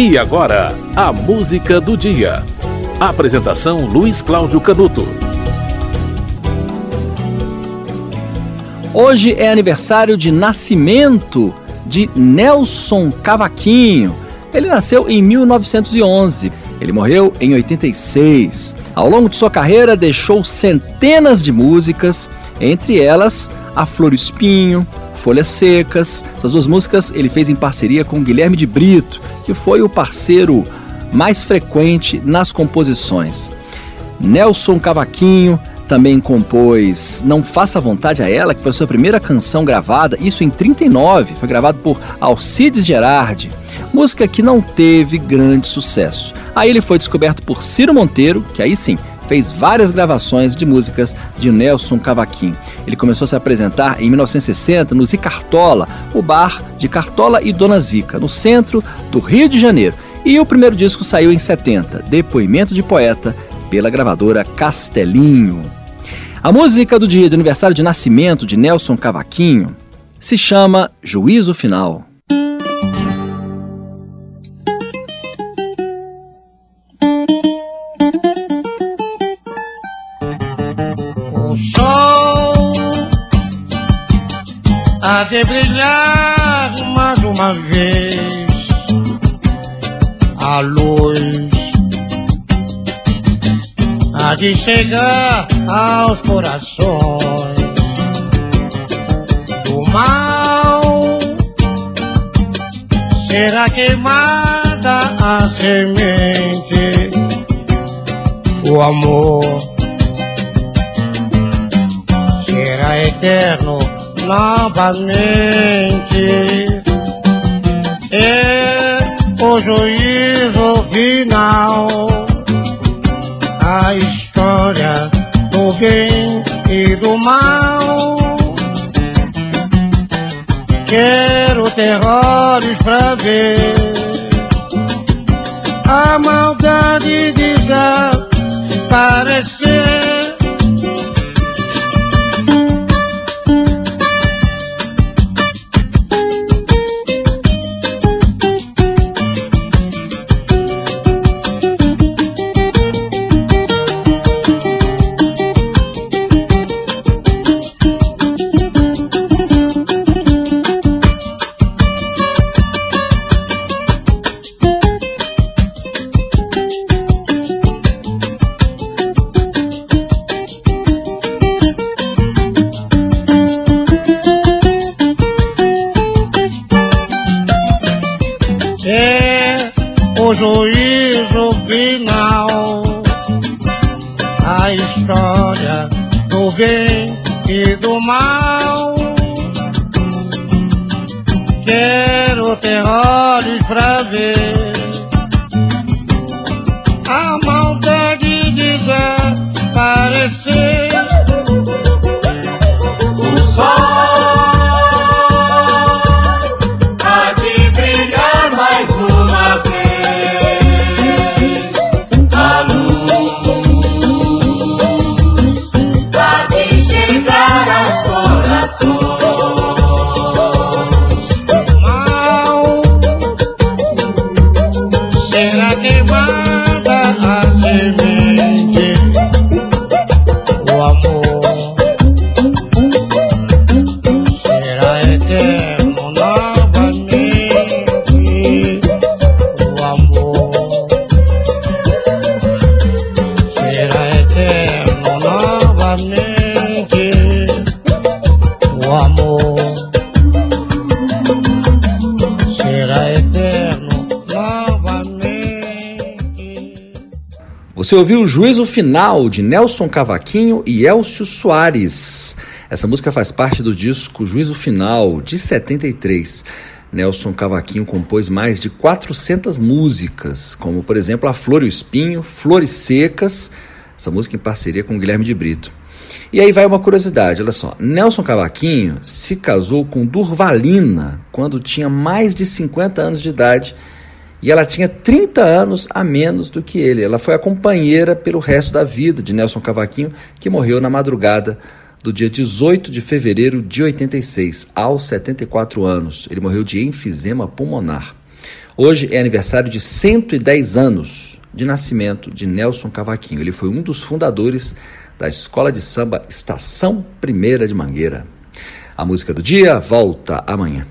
E agora, a música do dia. Apresentação Luiz Cláudio Canuto. Hoje é aniversário de nascimento de Nelson Cavaquinho. Ele nasceu em 1911. Ele morreu em 86. Ao longo de sua carreira, deixou centenas de músicas, entre elas A Flor Espinho, Folhas Secas. Essas duas músicas ele fez em parceria com Guilherme de Brito, que foi o parceiro mais frequente nas composições. Nelson Cavaquinho também compôs Não Faça Vontade a Ela, que foi a sua primeira canção gravada, isso em 39, foi gravado por Alcides Gerardi, música que não teve grande sucesso. Aí ele foi descoberto por Ciro Monteiro, que aí sim fez várias gravações de músicas de Nelson Cavaquinho. Ele começou a se apresentar em 1960 no Zicartola, o bar de Cartola e Dona Zica, no centro do Rio de Janeiro. E o primeiro disco saiu em 70, Depoimento de Poeta, pela gravadora Castelinho. A música do dia de aniversário de nascimento de Nelson Cavaquinho se chama Juízo Final. De brilhar mais uma vez. A luz há de chegar aos corações. Do mal será queimada a semente. O amor será eterno novamente. É o juízo final, a história do bem e do mal. Quero terrores pra ver a maldade desaparecer. O juízo final, a história do bem e do mal. Quero terrores pra ver Será que vai? Você ouviu o Juízo Final de Nelson Cavaquinho e Elcio Soares. Essa música faz parte do disco Juízo Final de 73. Nelson Cavaquinho compôs mais de 400 músicas, como por exemplo A Flor e o Espinho, Flores Secas, essa música em parceria com Guilherme de Brito. E aí vai uma curiosidade, olha só. Nelson Cavaquinho se casou com Durvalina quando tinha mais de 50 anos de idade e ela tinha 30 anos a menos do que ele. Ela foi a companheira pelo resto da vida de Nelson Cavaquinho, que morreu na madrugada do dia 18 de fevereiro de 86, aos 74 anos. Ele morreu de enfisema pulmonar. Hoje é aniversário de 110 anos de nascimento de Nelson Cavaquinho. Ele foi um dos fundadores da escola de samba Estação Primeira de Mangueira. A música do dia volta amanhã.